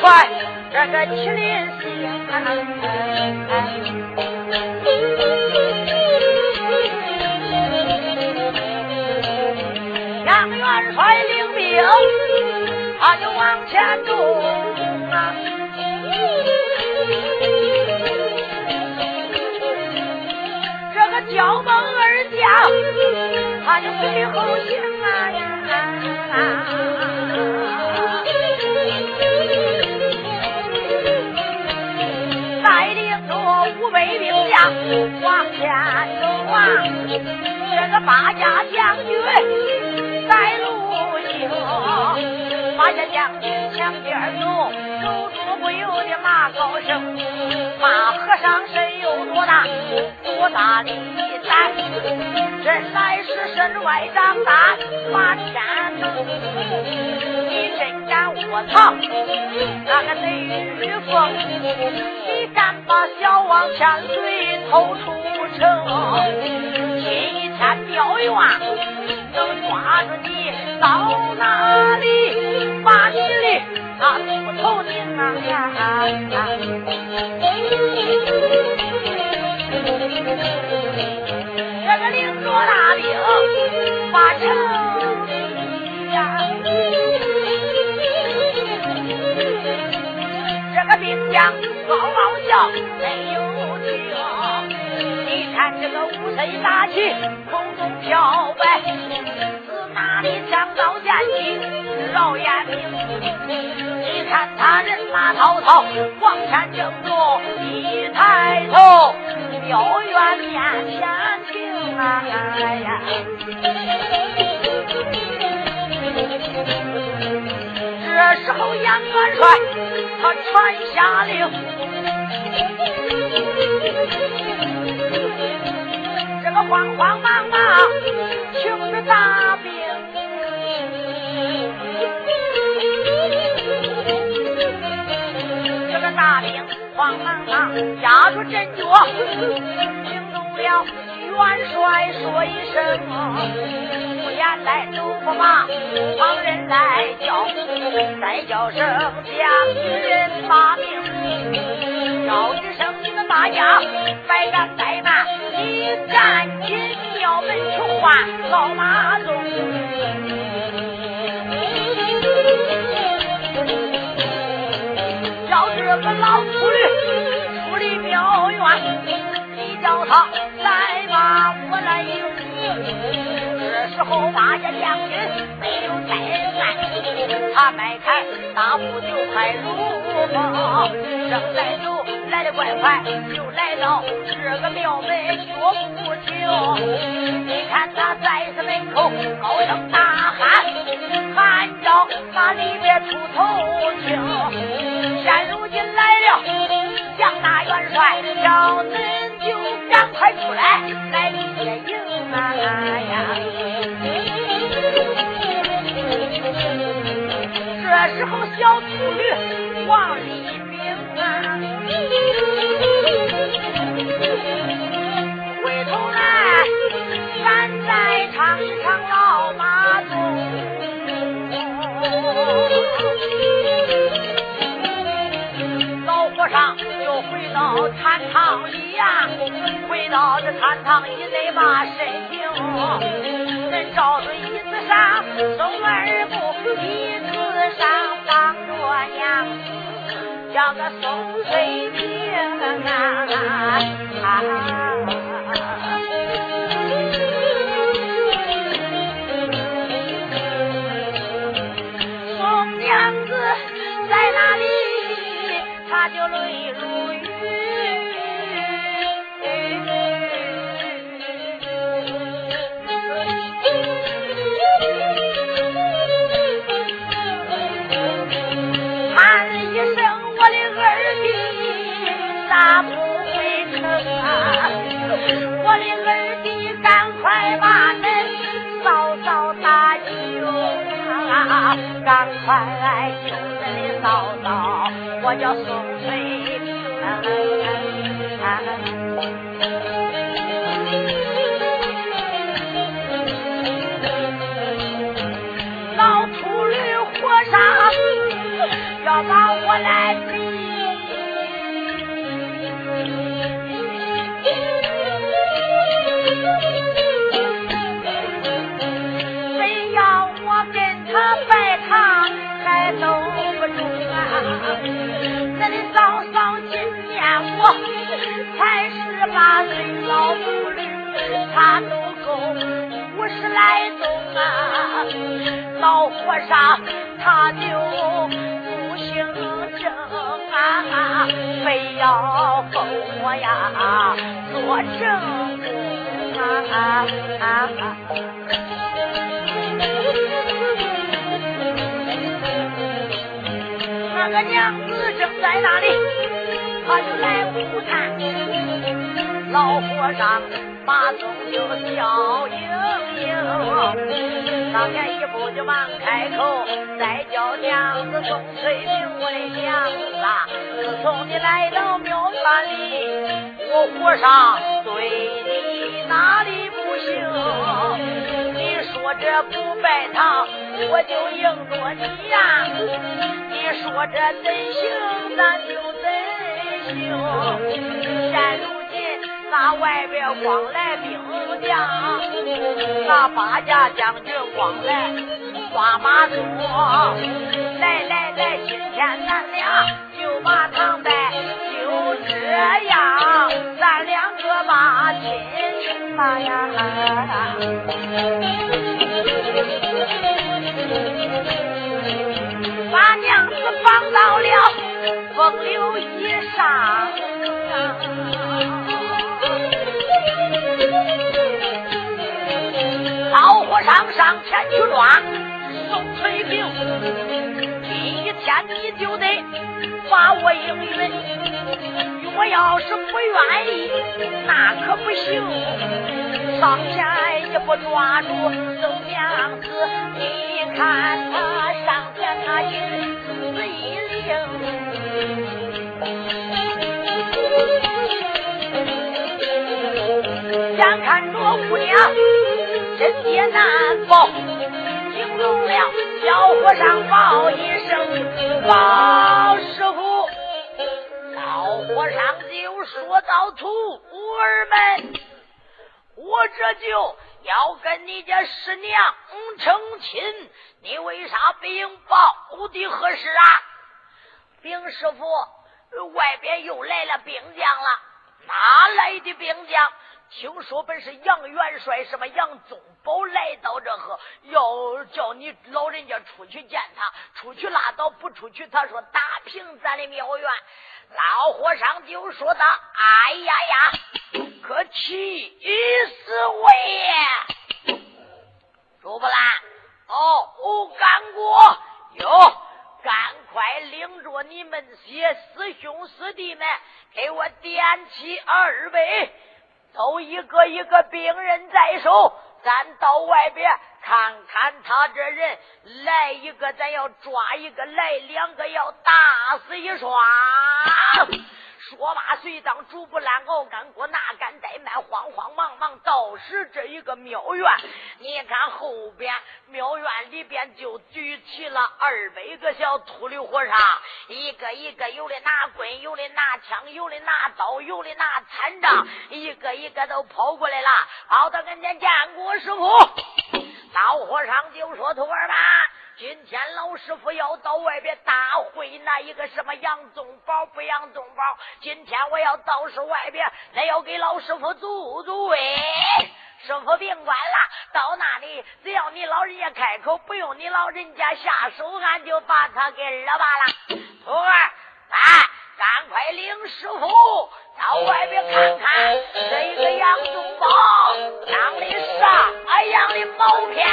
快！这个麒麟星，杨元帅领兵，他就往前冲啊！这个挑门二将，他就随后行啊呀！北兵将往前走啊，这个八家将军在路行，八家将军前边走，走出不由得马高声，马和尚身有多大，多大的胆？这乃是身外长胆，马天成。我操。那个雷雨风，你敢把小王千岁偷出城？今天刁院能抓住你到哪里？把你的那头拧啊！啊啊这个林卓大兵把城里呀。嗷嗷叫，没有停。你看这个五色大旗空中飘摆，是哪里强盗奸贼闹眼明？你看他人马滔滔，黄天正中一抬头，辽远面前听啊！呀，这时候杨元帅。他全下令，这个慌慌忙忙听着大兵，这个大兵慌忙忙压住阵脚，惊动了。元帅说一声，先来周福马，旁人来叫再叫声，两军把兵，叫一声你们大家，百战百败，你赶紧庙门去换老马忠，叫这个老秃驴出离庙院。叫他来吧我来迎这时候八戒将军没有在在他迈开大步就快如风正在走来的怪快就来到这个庙门说不清你看他在这门口高声大喊喊着把里边出头听现如今来了杨大元帅找子就赶快出来来接应啊呀！这时候小秃驴往里禀啊，回头来站在长长老马中。老和尚又回到禅堂里。回到这禅堂以内把身停，人照着椅子上松二步，椅子上放着娘子，叫个宋翠萍宋娘子在哪里？他就泪不会成啊？我的二弟，赶快把恁嫂嫂搭救啊！赶快来救恁的嫂嫂，我叫宋翠萍。十八岁，老秃驴他都够五十来冬啊！老和尚他就不姓郑啊，非要封我呀做正宫啊！那个娘子正在那里，他就来呼探。老和尚马总就笑盈盈，上前一步就忙开口，再叫娘子宋翠萍，我的娘子，自从你来到庙院里，我和尚对你哪里不行？你说这不拜堂，我就应着你呀。你说这怎行，咱就怎行。现如那外边光来兵将，那八家将军光来抓马座。来来来，今天咱俩就把堂拜，就这样，咱两个把亲把呀。把娘子放到了风流衣上，上上前去抓宋翠萍，今天你就得把我应允，我要是不愿意，那可不行。上前一步抓住宋娘子，你看他上前他一字一令，眼看着姑娘真也难报，惊动了小和尚报一声老师傅，老和尚就说道：“徒儿们。”我这就要跟你家师娘成亲，你为啥禀报的何事啊？禀师傅，外边又来了兵将了。哪来的兵将？听说本是杨元帅什么杨宗保来到这河，要叫你老人家出去见他，出去拉倒，不出去，他说打平咱的庙院。老和尚就说道：“哎呀呀，可气死我也！朱不兰，哦，干过哟，赶快领着你们些师兄师弟们，给我点起二杯，都一个一个兵人在手，咱到外边看看他这人，来一个咱要抓一个，来两个要打死一双。说罢，随当主不烂熬干锅，哪敢怠慢？慌慌忙忙到时这一个庙院，你看后边庙院里边就举起了二百个小秃驴和尚，一个一个有的拿棍，有的拿枪，有的拿刀，有的拿残杖，一个一个都跑过来了，跑到跟前见过师傅。老和尚就说：“徒儿们。”今天老师傅要到外边大会，那一个什么杨宗保不杨宗保？今天我要到是外边，那要给老师傅助助威。师傅别管了，到那里只要你老人家开口，不用你老人家下手，俺就把他给惹罢了。徒儿，来，赶快领师傅到外边看看这一个杨宗保长的啥样的毛片。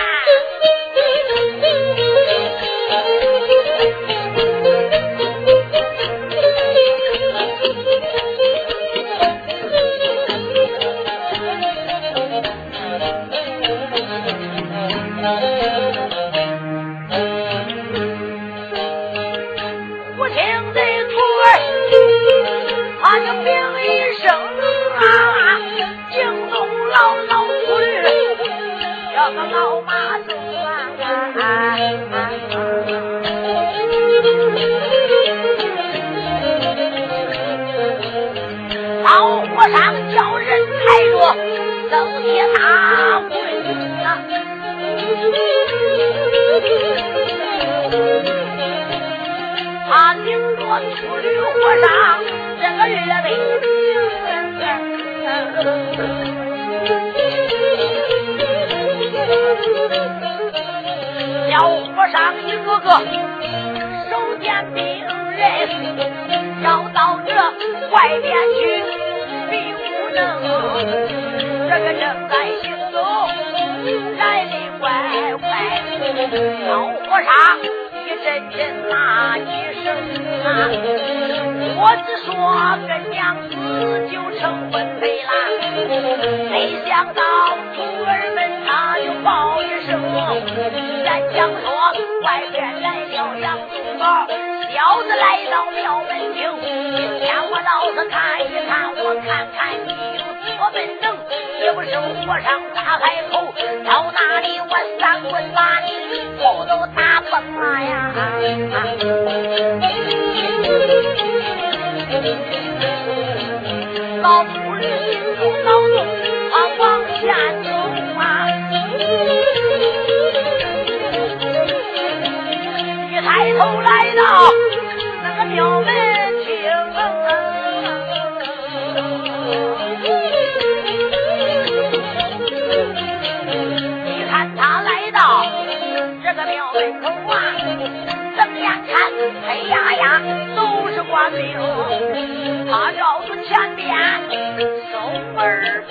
要本领，今天我老子看一看，我看看你有多本能，也不生火上大海口，到哪里我三棍把你骨都打。眼看黑压压都是官兵他绕着前边收本儿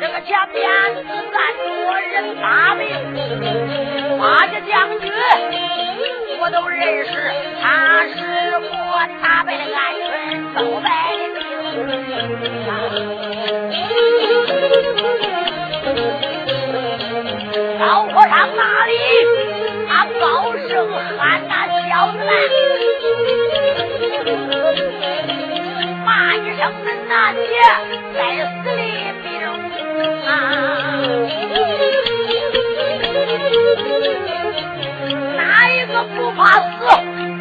这个前边是咱人打兵八戒将军我都认识他是我打败的安顺收买的老和尚哪里高声喊那小子来，骂一声恁那爹该死的兵啊！哪一个不怕死？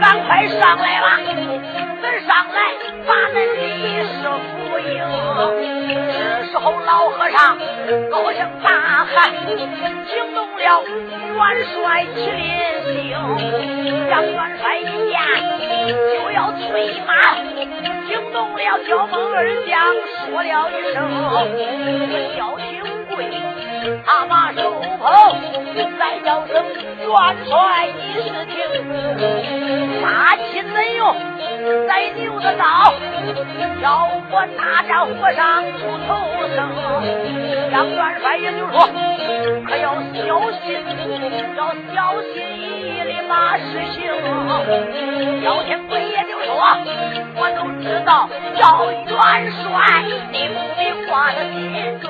赶快上来吧！恁上来把那李师傅迎。时后，老和尚高声大喊，惊动了元帅麒麟星。张元帅一见就要催马，惊动了小蒙二将，说了一声：“叫廷贵。”他把手捧，再叫声元帅，你是听，杀妻内用？再牛的刀，要我打着和尚不头生。杨元帅也就说，可要小心，要小心翼翼的把事情。姚天贵呀说，我都知道叫元帅，你不必挂在心中。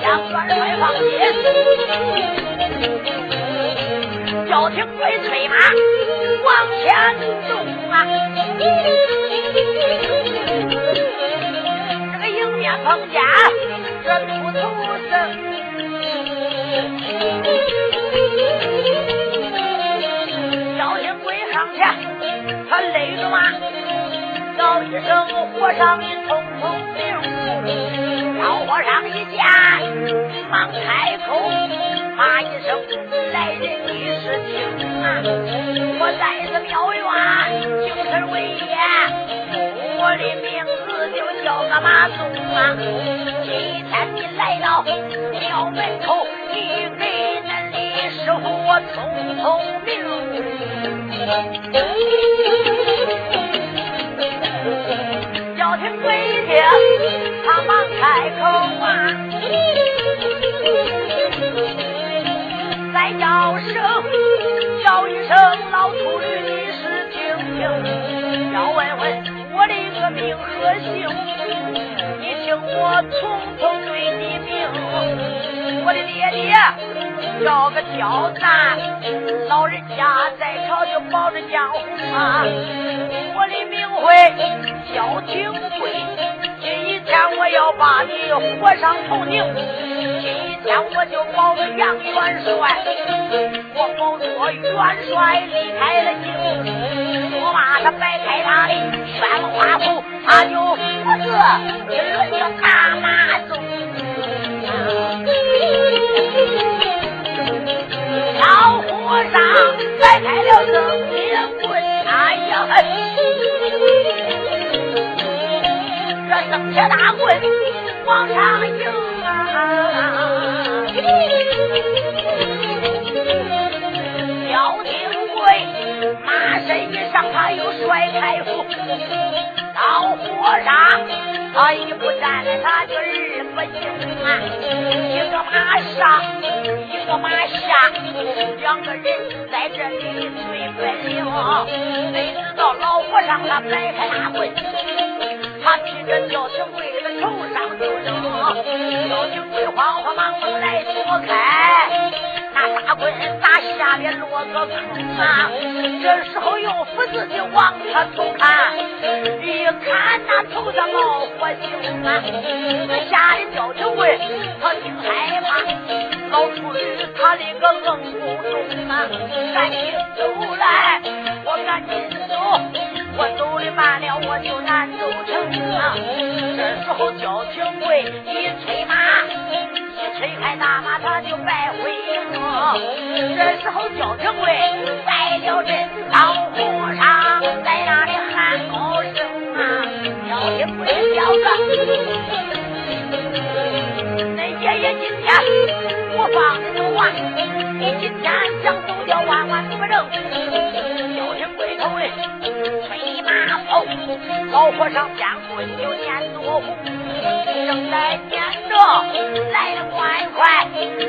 言官儿，快放心，叫廷贵催马往前走啊！这个迎面碰见这秃头僧。上前，他勒着马，叫一声和尚你通通明，老和尚一见。忙开口骂一声：“来人，你是听啊！我在这庙院精神威严，我的名字就叫个马宗啊！今天你来到庙门口，你给恁的师傅我通通明。”要听鬼听，他忙开口啊！再叫声，叫一声老秃驴，你是听听，要问问我的个名和姓，你听我从头。爹叫个刁难，老人家在朝就保着江湖啊。我的名讳叫廷贵，今一天我要把你活上头顶，这一。天我就保着杨元帅，我保着元帅离开了京，我把他摆开他的宣花布，他就不是一轮叫大马走。老和尚摆开了正铁棍，哎呀嘿，这正铁大棍往上迎啊！焦廷贵马身一上，他又甩开斧。老和尚他一不站来，他就二不行啊！一个马上，一个马下，两个人在这里对本领。谁知道老和尚他摆开大棍，他提着焦廷贵的头上就扔。焦廷贵慌慌忙忙来躲开。那大棍打下面落个坑啊！这时候用斧子就往他头看，一看那头上冒火星啊！吓得焦廷贵他挺害怕，老秃驴他那个愣不动啊！赶紧走来，我赶紧走，我走的慢了我就难走成啊！这时候焦廷贵一催马。推开大马，他就败回。这时候焦廷贵拜了阵，老和尚在那里喊高声啊！焦廷贵小子，恁爷爷今天我放你走啊！你今天想走掉，万万不能。回头嘞，催马跑，老和尚见棍就念多红，正在念着。来的快快，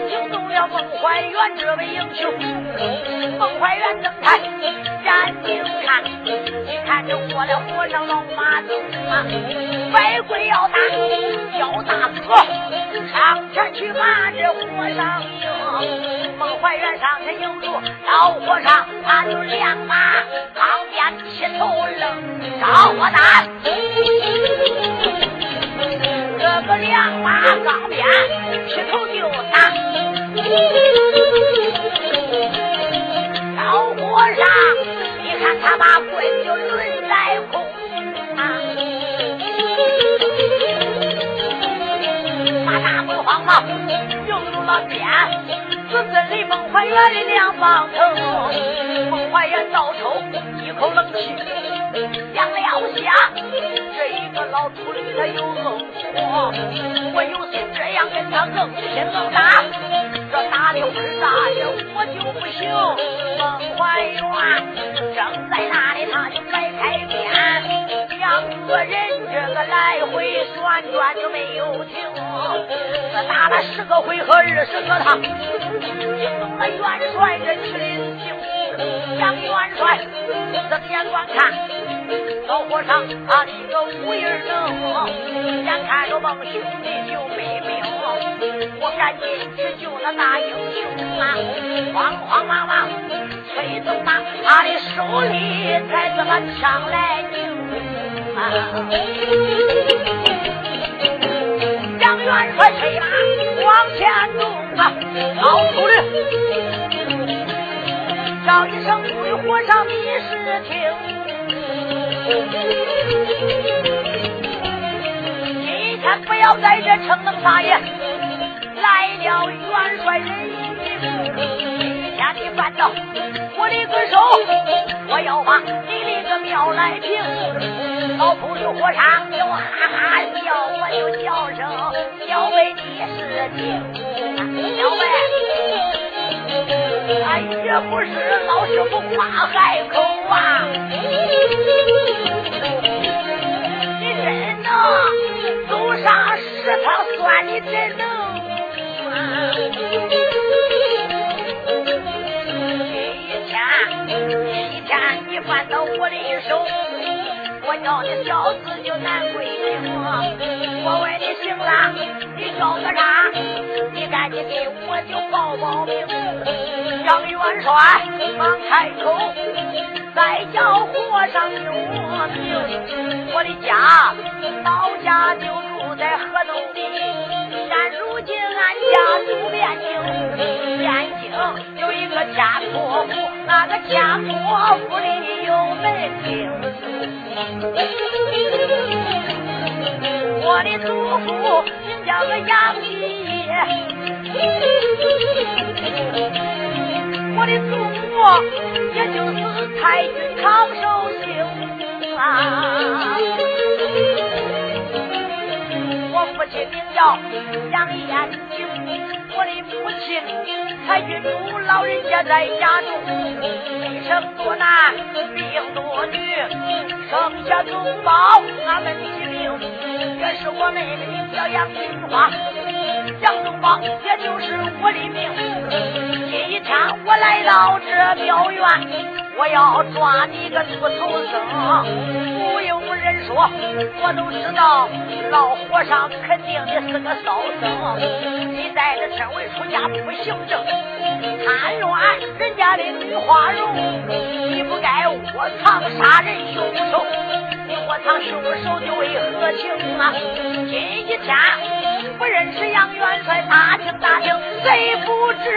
惊动了孟怀远这位英雄。孟怀远睁开眼睛看，一看这过来和尚老马走啊，百鬼要打，焦大哥上前去把这和尚迎。孟怀远上前迎住老和尚，他就亮马旁边劈头愣招我打。这个两马钢鞭劈头就打，老和尚，你看他把棍就抡在空啊！把大棍慌忙扔入了边，只跟离孟怀远的两方疼。孟怀远倒抽一口冷气，想了下。这一个老秃驴他有横火，我有心这样跟他硬拼硬打，这打的会大的我就不行。孟怀远正在那里，他就摆开，两个人这个来回旋转就没有停。这打了十个回合，二十个趟，惊动了元帅这麒麟精，杨元帅睁眼观看，老和尚他一个无影能，眼看着孟兄弟就没命，我赶紧去救那大英雄啊！慌慌忙忙催走马，他的手里才这么枪来拧啊！杨元帅催马往前走啊，老秃驴。叫一声“鬼火上密室听”，今天不要在这逞能撒野，来了元帅人今天你犯到我的个手，我要把你的个庙来平。老秃驴和尚就哈哈笑，我就叫声小为你是听，小为。俺也不是老师傅夸海口啊，你真能走上食堂算你真能。你翻到我的一手，我叫你小子就难归命。我问你姓啥？你叫个啥？你赶紧给我就报报名。杨元帅忙开口，再叫和尚听我名。我的家老家就住在河东里，现如今俺家住汴京。汴京有一个家托府，那个家托府里有门厅。我的祖父名叫个杨继业。我的祖母也就是太君长寿星啊，我父亲名叫杨延景，我的母亲太君主老人家在家中，一生多男，病多女，生下宗宝，俺们起名，也是我妹妹名叫杨金花，杨宗宝也就是我的名。今天我来到这庙院，我要抓你个秃头僧。不用人说，我都知道老和尚肯定你是个骚僧。你在这身为出家不行正，贪乱人家的女花容，你不该窝藏杀人凶手。你窝藏凶手你为何情啊？今一天不认识杨元帅，打听打听，谁不知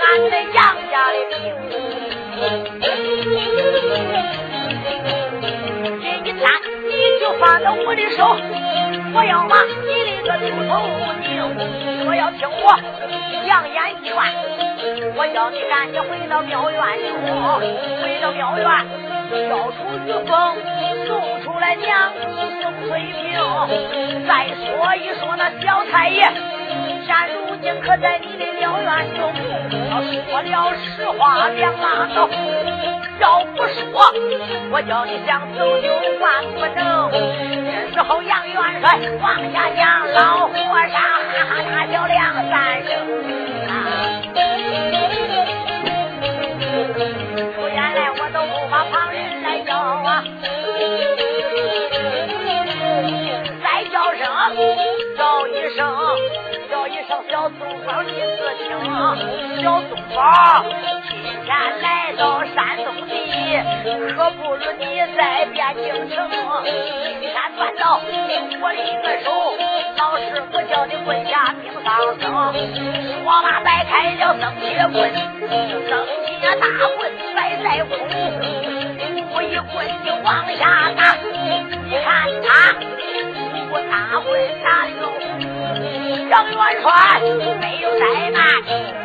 俺的杨家的命？这一天你就放到我的手，我要把你的个秃头拧，我要听我扬言一劝，我叫你赶紧回到庙院中，回到庙院。消除愚风，来娘子宋翠萍。再说一说那小太爷，现如今可在你的庙院中。他说了实话，两拉倒。要不说，我叫你想走就万不能。这时候杨元帅往下讲，老和尚哈哈大笑两三声。出原来我都叫一声，叫一声小松宝，你自听。小松宝今天来到山东地，可不如你在汴京城。今天断到我一个手，老师傅叫你跪下听丧声。说罢摆开了僧铁棍，僧铁大棍摆在空，我一棍就往下打。你看他。我大棍打的杨元帅没有怠慢，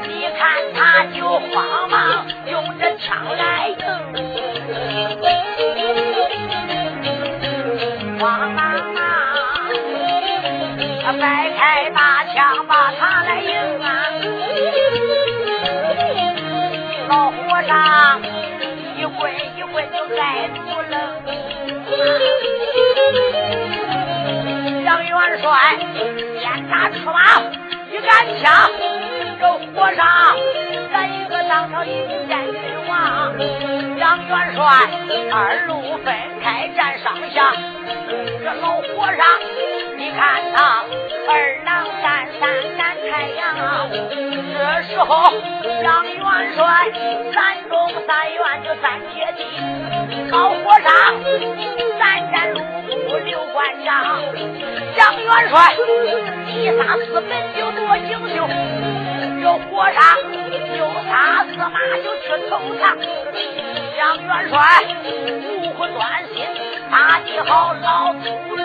你看他就慌忙用这枪来迎，慌忙忙，他摆开大枪把他来迎啊，老和尚一棍一棍就在不愣。元帅先打出马，一杆枪，这和尚来一个当朝一品将军王。杨元元帅二路分开站上下，这老和尚，你看他二郎担山赶太阳。这时候杨元帅三中三院就三阶梯，老和尚三站路不刘关张，杨元帅一撒四门就多英雄，这和尚又杀四马就去投降。杨元帅无魂断心，打的好老秃驴，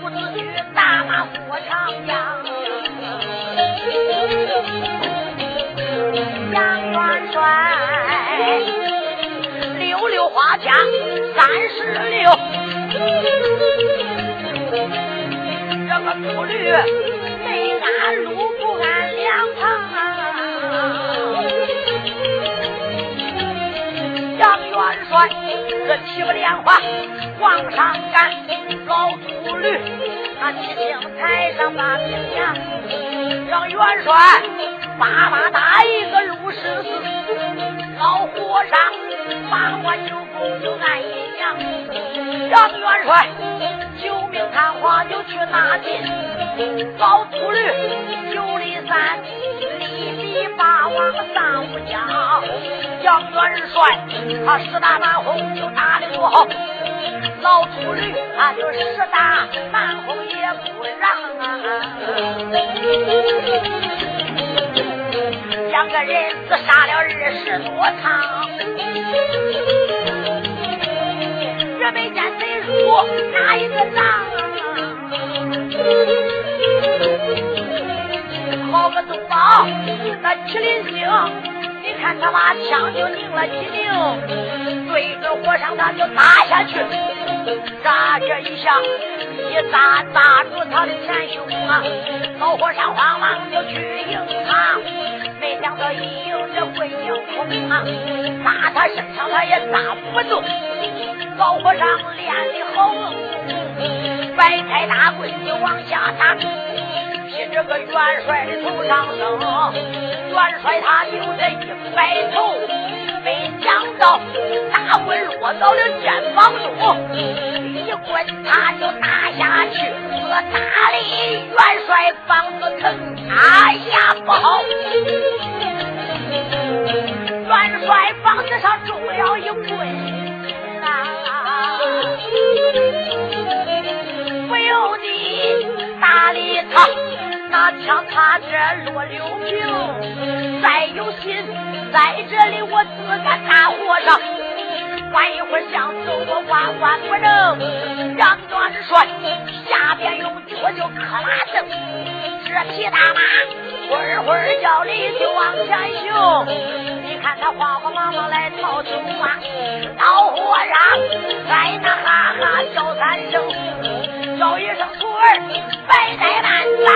不自觉打马过长江。杨元帅溜溜花甲三十六，这个秃驴没安路不安两旁。元帅，这七步莲花往上赶，老秃驴他骑兵台上把兵扬。让元帅叭叭打一个陆十四，老和尚八关九宫就按阴阳。杨元帅救命探花就去拿金，老秃驴九里山。大王上不江，杨元帅他十大满红就打的不好，老秃驴他就十大满红也不让啊。两个人自杀了二十多场，也没见谁输哪一个仗。好个东宝，那麒麟星，你看他把枪就拧了几拧，对着和尚他就打下去，扎这一下，一扎扎住他的前胸啊！老和尚慌忙就去迎他，没想到一迎这会迎空啊，扎他身上他也扎不动。老和尚练的好硬功，摆开大棍就往下打。这元帅的头上升，元帅他就这一摆头，没想到大棍落到了肩膀中，一棍他就打下去，这大力元帅膀子疼，哎呀不好！元帅膀子上中了一棍啊，不由得大力他。拿枪他这落六平，再有心在这里我自干大和尚，晚一会儿想走我万万不能。杨元帅下边用脚就磕拉蹬，这匹大马会会叫里就往前行。你看他慌慌忙忙来逃走啊，老和尚在那哈哈叫三声，叫一声徒儿，白怠慢，咱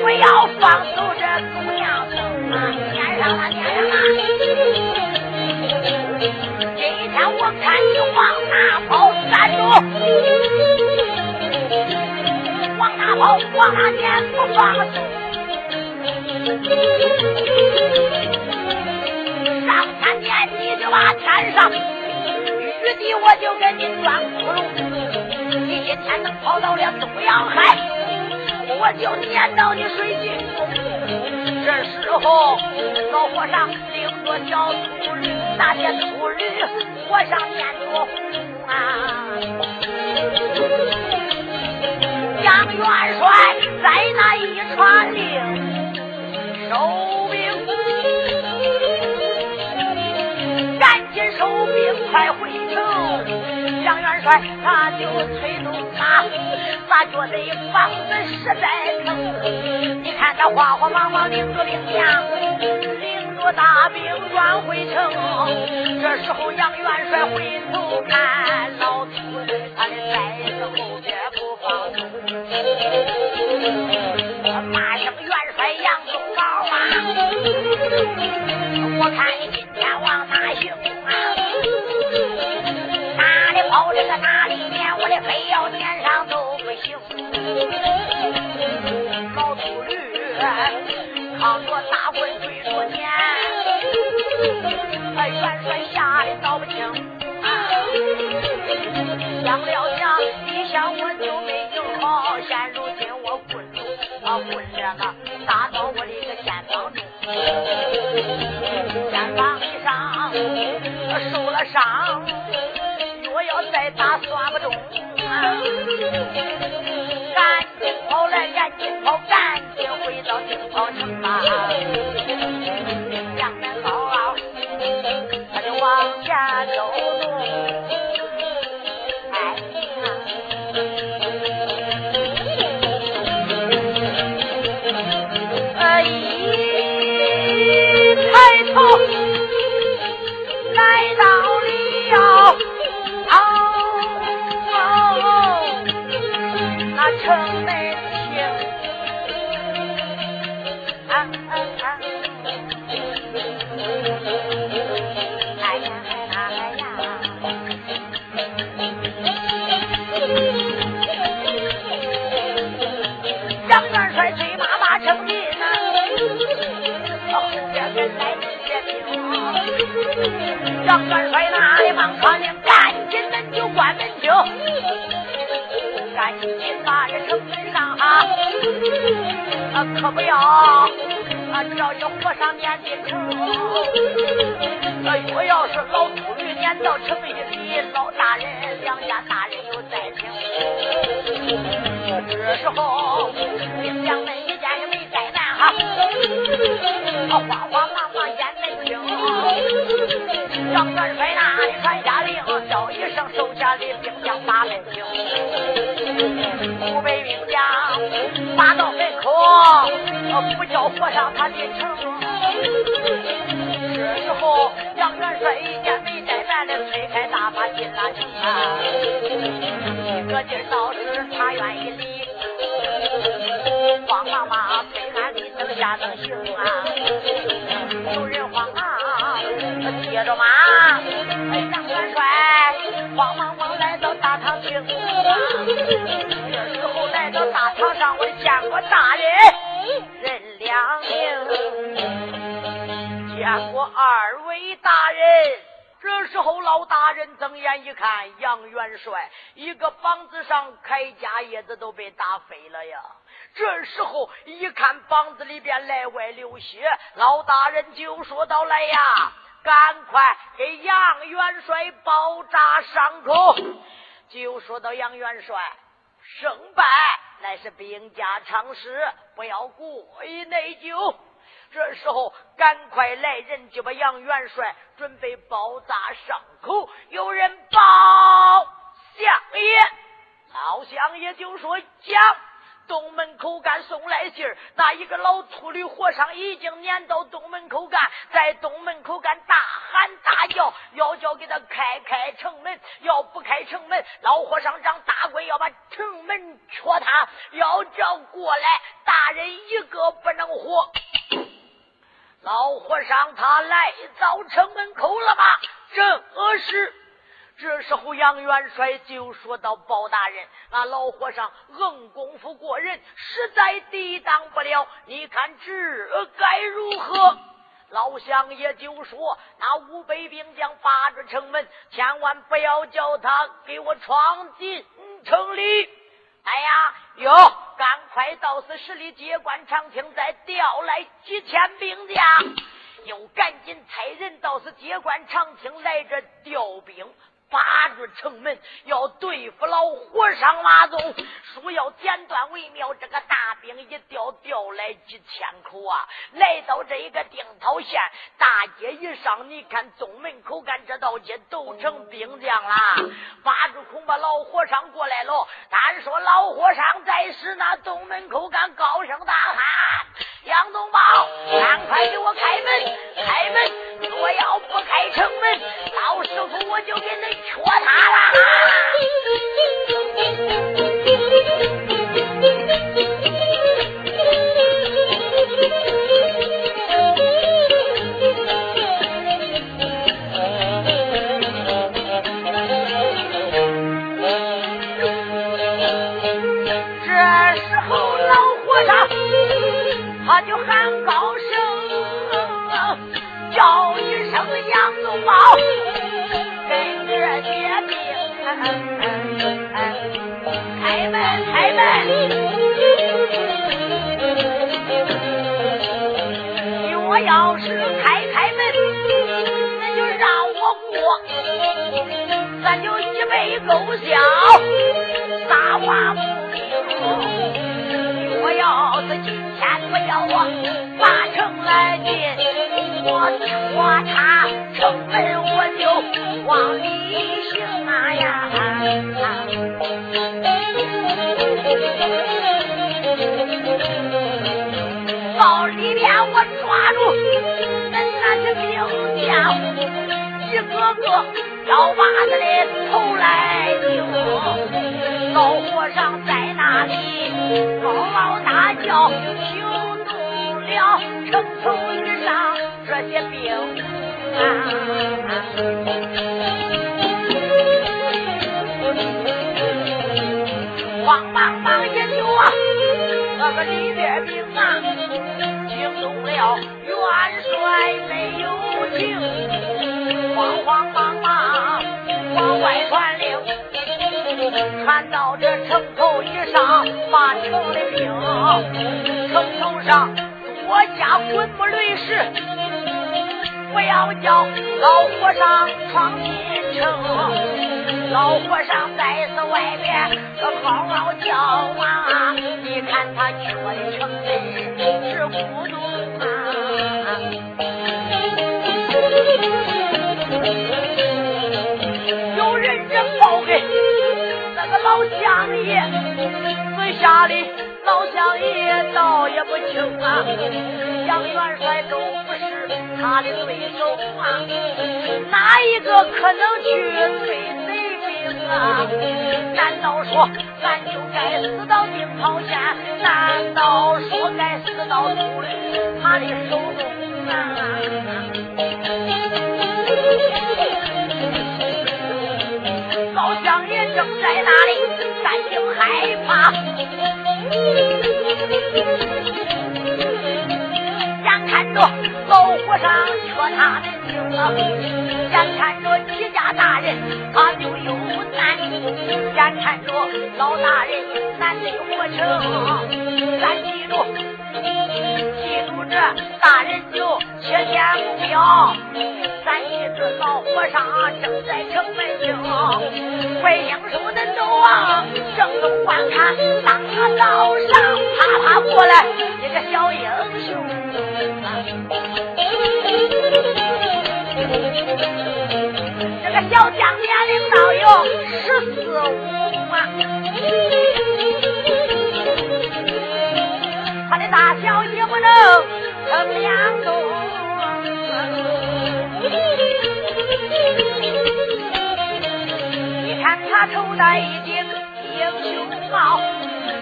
不要放手这姑娘生啊，撵上了，撵上了。今天我看你往哪跑，站住！往哪跑？往哪撵？不放手！上天撵你就把天上，玉帝我就给你钻窟窿。你今天能跑到了东洋海。我就撵到你水井。这时候，老和尚领着小秃驴，那些秃驴和尚撵着红啊。杨元帅在那一传令，收兵，赶紧收兵，快回城。杨元帅他就催动马。他觉得房子实在疼，你看他慌慌忙忙领着兵将，领着大兵转回城。这时候杨元帅回头看，老秃驴他的在子后边不放松，骂声元帅杨宗保啊！我看你今天往行，老秃驴扛着大棍追着撵，哎，元帅吓得道不清。想了想，一想我就没有好，现如今我滚住啊滚这个打到我的一个肩膀中，肩膀上受了伤，若要再打算不中，赶紧跑来，赶紧跑，赶紧回到定跑城吧。两面高，他就往前走。杨和尚撵进城。若要是老秃驴撵到城里，老大人两家大人有灾情。这时候兵将们一家也没怠慢哈，他慌慌忙忙撵门厅。张元帅那里传下令，叫一声手下的兵将把门清。五百兵将打到门口，不叫和尚他进城。一个劲倒是他愿意离，慌忙忙飞鞍的等下能行啊，有人慌啊，接着马。杨元帅慌忙忙来到大堂厅，这时候来到大堂上，我见过大人老大人睁眼一看，杨元帅一个膀子上铠甲叶子都被打飞了呀！这时候一看膀子里边内外流血，老大人就说道：“来呀！”赶快给杨元帅包扎伤口。就说到杨元帅胜败乃是兵家常事，不要过于内疚。这时候赶快来人，就把杨元帅准备包扎伤口。有人报相爷，老相爷就说讲。东门口干送来信儿，那一个老秃驴和尚已经撵到东门口干，在东门口干大喊大叫，要叫给他开开城门，要不开城门，老和尚长大鬼要把城门戳塌，要叫过来，大人一个不能活。老和尚他来到城门口了吗？正是。这时候，杨元帅就说到：“包大人，那老和尚硬功夫过人，实在抵挡不了。你看这该如何？”老乡爷就说：“那五百兵将把住城门，千万不要叫他给我闯进城里。”哎呀，哟，赶快到此十里街关长亭，再调来几千兵将，又赶紧差人到此街关长亭来这调兵。把住城门，要对付老和尚马宗，说要简短为妙。这个大兵一调，调来几千口啊！来到这一个定陶县大街一上，你看东门口干这道街都成兵将啦。把住恐怕老和尚过来了。单说老和尚在时，那东门口干高声大喊：“杨东宝，赶快给我开门！开门！我要不开城门，到时候我就给你。”戳塌了！你我要是开开门，那就让我过，咱就一杯勾销，撒花不明。我要是今天不要我八成来进，我戳他城门，我就往里行啊呀！到里边我抓住恁那些兵将，一个个要把子的头来拧。老和尚在那里嗷嗷大叫，惊动了城头以上这些兵啊！慌忙忙也就啊，那个里边兵啊。了，元帅没有情，慌慌忙忙往外传令，传到这城头以上，把城的兵，城头上多加滚木雷石，不要叫老和尚闯进城，老和尚在此外边这嗷嗷叫啊！你看他缺的城门是糊涂啊。有人这报给那个老乡爷，私下里老乡爷倒也不清啊。杨元帅都不是他的对手啊，哪一个可能去追难道说俺就该死到定陶县？难道说该死到朱律他的手中啊？老乡爷正在那里担惊害怕，看着老和尚缺他的命啊，眼看着齐家大人他就有难，眼看着老大人难得活成，咱记住，记住这大人就切天不标。咱一只老和尚正在城门厅，快英叔的都往正东观看，当个道上啪啪过来一个小英雄。这个小将年龄倒有十四五啊，他的大小也不能成两重。你看他头戴一顶英雄帽，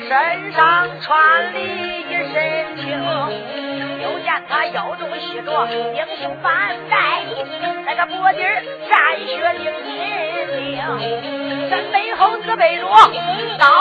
身上穿的一身轻，又见他腰中系着英雄板带，那个脖底战血淋淋，身背后自背着刀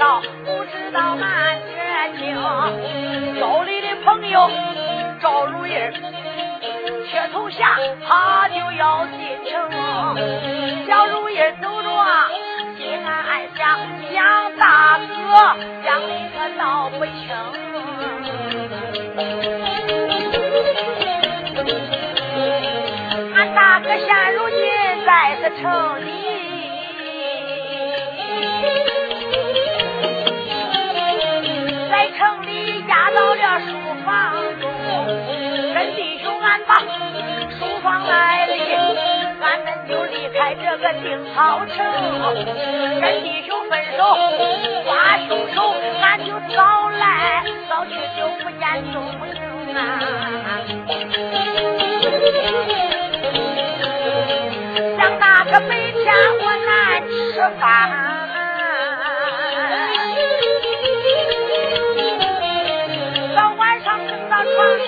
不知道满绝情，兜里的朋友赵如意。铁头下，他就要进城。小如意走着，心暗暗想：想大哥讲的可道不清。俺大哥现如今在此城里，在城里压到了书房中，跟弟兄。俺把书房来了，俺们就离开这个定陶城，跟弟兄分手，花凶手，俺就早来早去就不见踪影啊！想那个白天我难吃饭。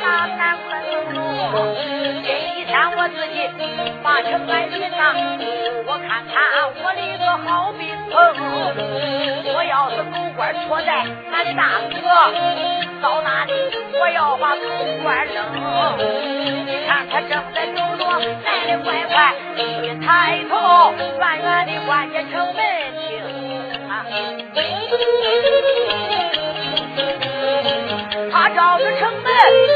大难困苦。这一天我自己把城外一上，我看看我的一个好兵朋。我要是狗官错在俺大哥，到那里我要把狗官扔。你看他正在走着，来的快快，一抬头，远远的望见城门厅。他照着城门。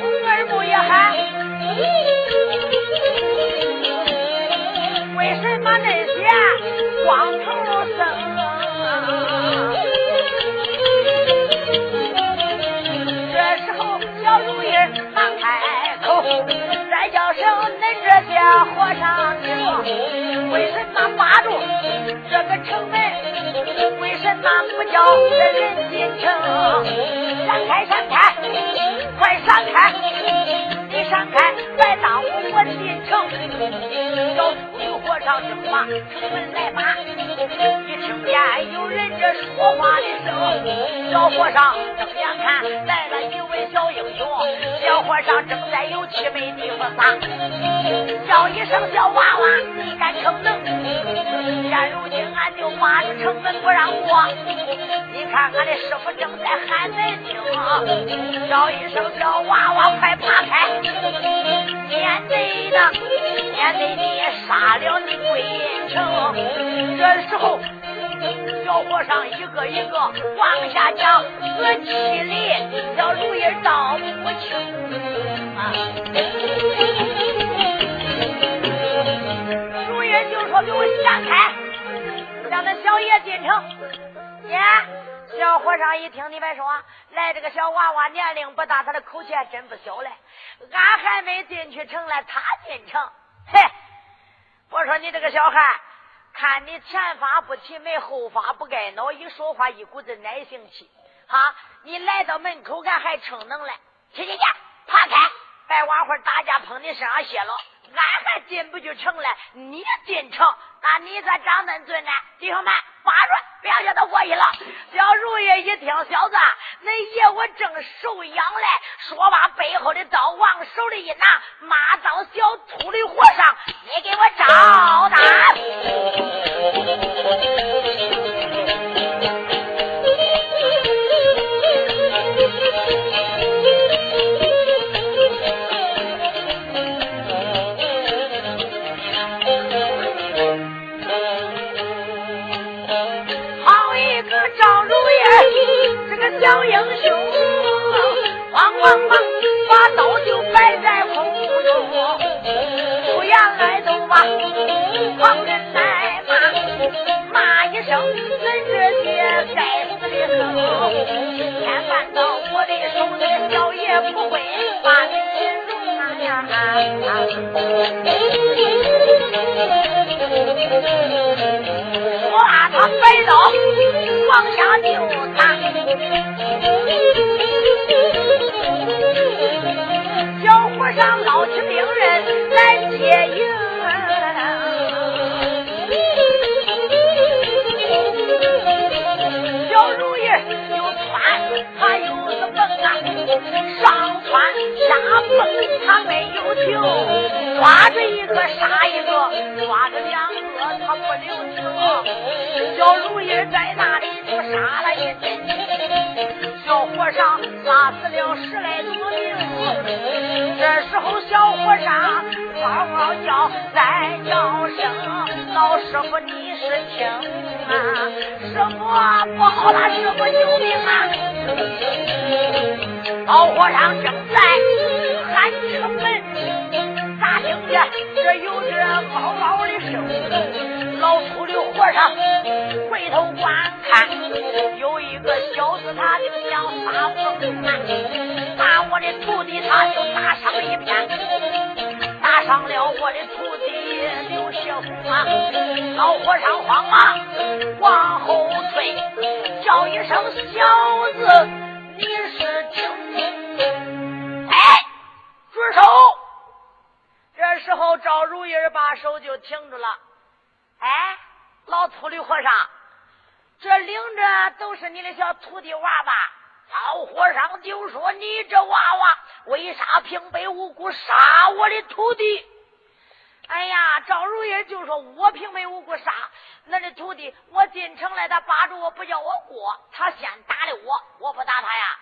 耳不也喊？为什么那些光头生？这时候小如意忙开口，再叫声恁这些和尚听，为什么把住这个城门？为什么不叫这人进城？闪开，闪开，快闪开！你闪开，别挡我进城。走秃驴和尚正往城门来吧，一听见有人这说话的声，小和尚睁眼看来了一位小英雄。小和尚正在有气没地方撒，叫一声小娃娃，你敢逞能？现如今俺就把这城门不让过。你看俺的师傅正在喊门听，叫一声小娃娃，快爬开！免得的，免得你杀了你归城。这时候，小和尚一个一个往下讲，我气里小如意道不清啊。如意就说：“给我闪开，让那小爷进城。”耶。小和尚一听，你别说，来这个小娃娃年龄不大，他的口气还真不小嘞。俺还没进去城来，他进城。嘿，我说你这个小孩，看你前发不齐眉，后发不盖脑，一说话一股子奶性气。哈，你来到门口，俺还逞能来。去去去，爬开！别晚会打架碰你身上血了。俺还进不去城来，你进城，那你咋长恁尊呢？弟兄们，把住，不要叫他过去了。小如意一听，小子，恁爷我正受养嘞，说罢背后的刀往手里一拿，马刀小秃驴和尚，你给我招打。小英雄，慌慌忙把刀就摆在空中，不言来都把旁人来骂，骂一声恁这些该死的猴，天犯到我的手里，小爷不会把恁擒容呀！我把，他摆刀往下就打。小和尚捞起兵刃来接应，小如意又窜，他又是蹦啊，上窜下蹦，他没有停，抓着一个杀一个，抓着两个他不留情。小如意在那里就杀了一阵。上杀死了十来多名，这时候小和尚嗷嗷叫，再叫声老师傅你是听啊，师傅不好了，师傅救命啊！老和尚正在喊城门，咋听见这有这嗷嗷的声？老秃驴和尚回头观看，有一个小子他就。想发疯啊！把我的徒弟他就打伤一片，打伤了我的徒弟刘学红啊！老和尚慌忙往后退，叫一声小子，你是听？哎，住手！这时候赵如意把手就停住了。哎，老秃驴和尚，这领着都是你的小徒弟娃吧？老和尚就说：“你这娃娃为啥平白无故杀我的徒弟？哎呀，赵如意就说：“我平白无故杀那的徒弟，我进城来，他扒住我不叫我过，他先打的我，我不打他呀。”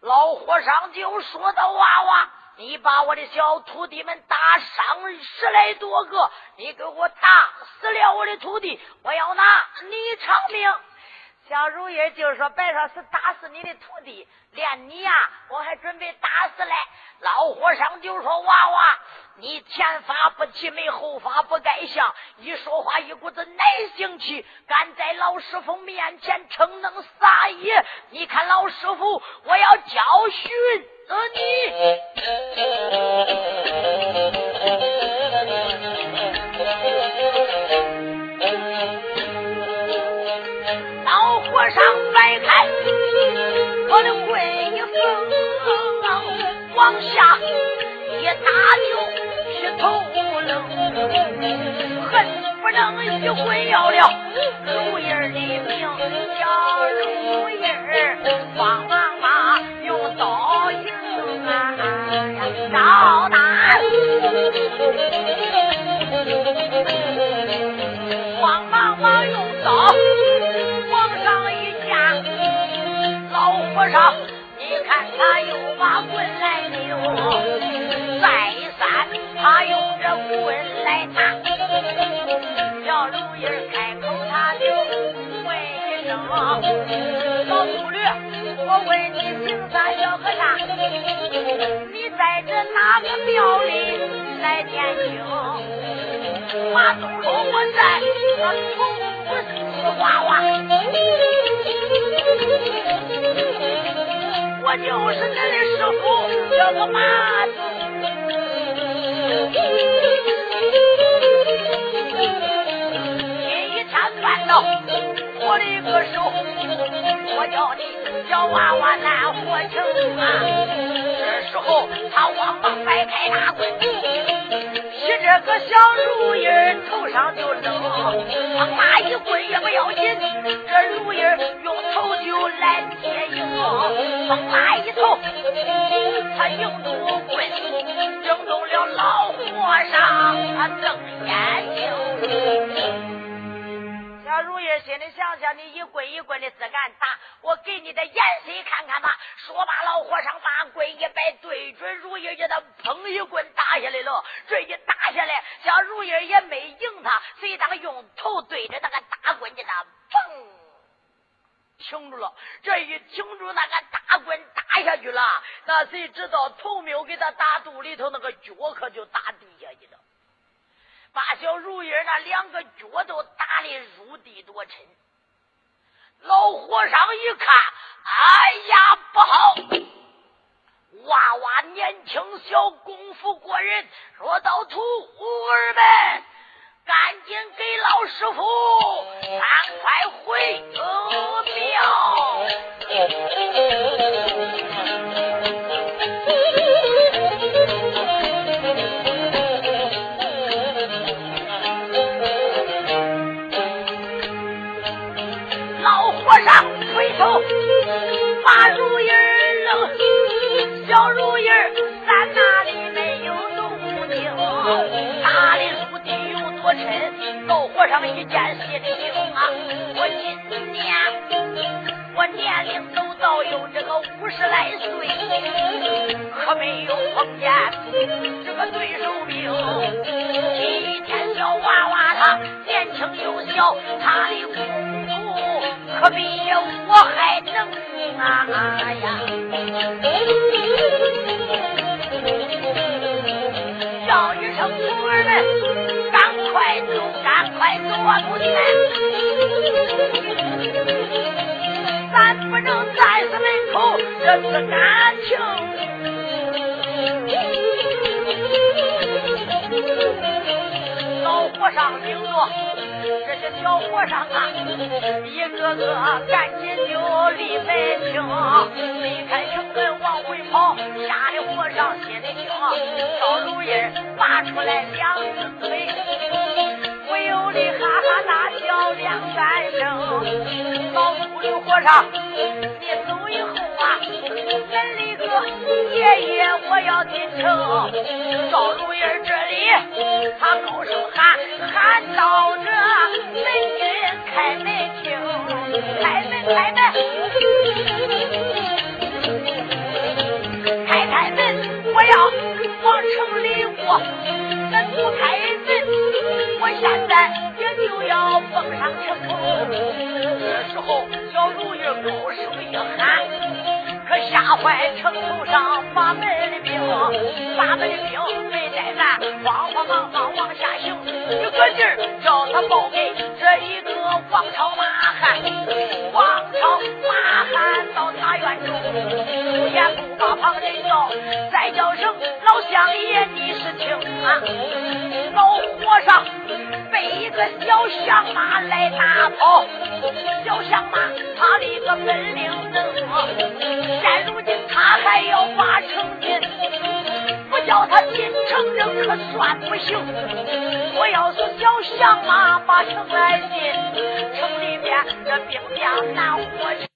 老和尚就说道：“娃娃，你把我的小徒弟们打伤十来多个，你给我打死了我的徒弟，我要拿你偿命。”小如意就说：“白说是打死你的徒弟，连你呀，我还准备打死嘞。”老和尚就说：“娃娃，你前发不齐眉，后发不盖相，一说话一股子奶性气，敢在老师傅面前逞能撒野？你看老师傅，我要教训你。”和尚摆开我的棍一锋，往下一打就劈头扔，恨不能一棍要了如意儿的命，叫如意儿慌忙忙用刀，招打，慌忙忙用刀。和尚，你看他又把棍来扭，再三他用这棍来打。小如意开口，他就问一声：“老秃驴，我问你，姓啥？叫和尚？在这哪个庙里来念经？”马东说：“我在那铜鼓寺娃娃。”我就是恁的师傅，叫个马祖。今一天翻到我的一个手，我叫你小娃娃难活成啊！这时候他慌忙摆开大棍，劈这个小如意头上就扔，他妈一棍也不要紧，这如意用头就来接应，风拉一头，他迎住棍，惊动了老和尚，他瞪眼睛。小如意心里想想，你一棍一棍的自敢打，我给你的眼色看看吧。说罢，老和尚把棍一摆，对准如意，给他砰一棍打下来了。这一打下来，小如意也没赢他，谁当用头对着那个大棍，给他砰停住了。这一停住，那个大棍打下去了，那谁知道头没有给他打肚里头，那个脚可就打地下去了。把小如意那两个脚都打的入地多沉，老和尚一看，哎呀，不好！娃娃年轻小，功夫过人，说到徒儿们，赶紧给老师傅赶快回庙。见心里惊啊！我今年我年龄都到有这个五十来岁，可没有碰见这个对手兵。今天小娃娃他年轻又小，他的功夫可比我还能。啊呀！叫一声徒儿们，赶快走，快走啊，徒弟们！咱不能在此门口这是感情。老和尚领着这些小和尚啊，一个个赶紧就离门厅，离开城门往回跑，吓得和尚心里惊。小如意拔出来两只腿，你哈哈大笑两三声老护刘和尚你走以后啊门里个爷爷我要进城赵如意这里他高声喊喊到这门军开门听开门开门开开门我要往城里过门不开我现在也就要奉上城头。这时候，小如玉高声一喊，可吓坏城头上把门的兵，把门的兵没带咱，慌慌忙忙往下行，一个劲儿叫他报给这一个王朝马汉，王朝马汉到大院中，也不把旁人叫，再叫声老乡爷，你是听啊，老和尚被一个小响马来打跑，小响马他的个本领能现如今他还要把城进，不叫他进城人可算不行。我要是叫响马把城来进，城里边这兵将难活。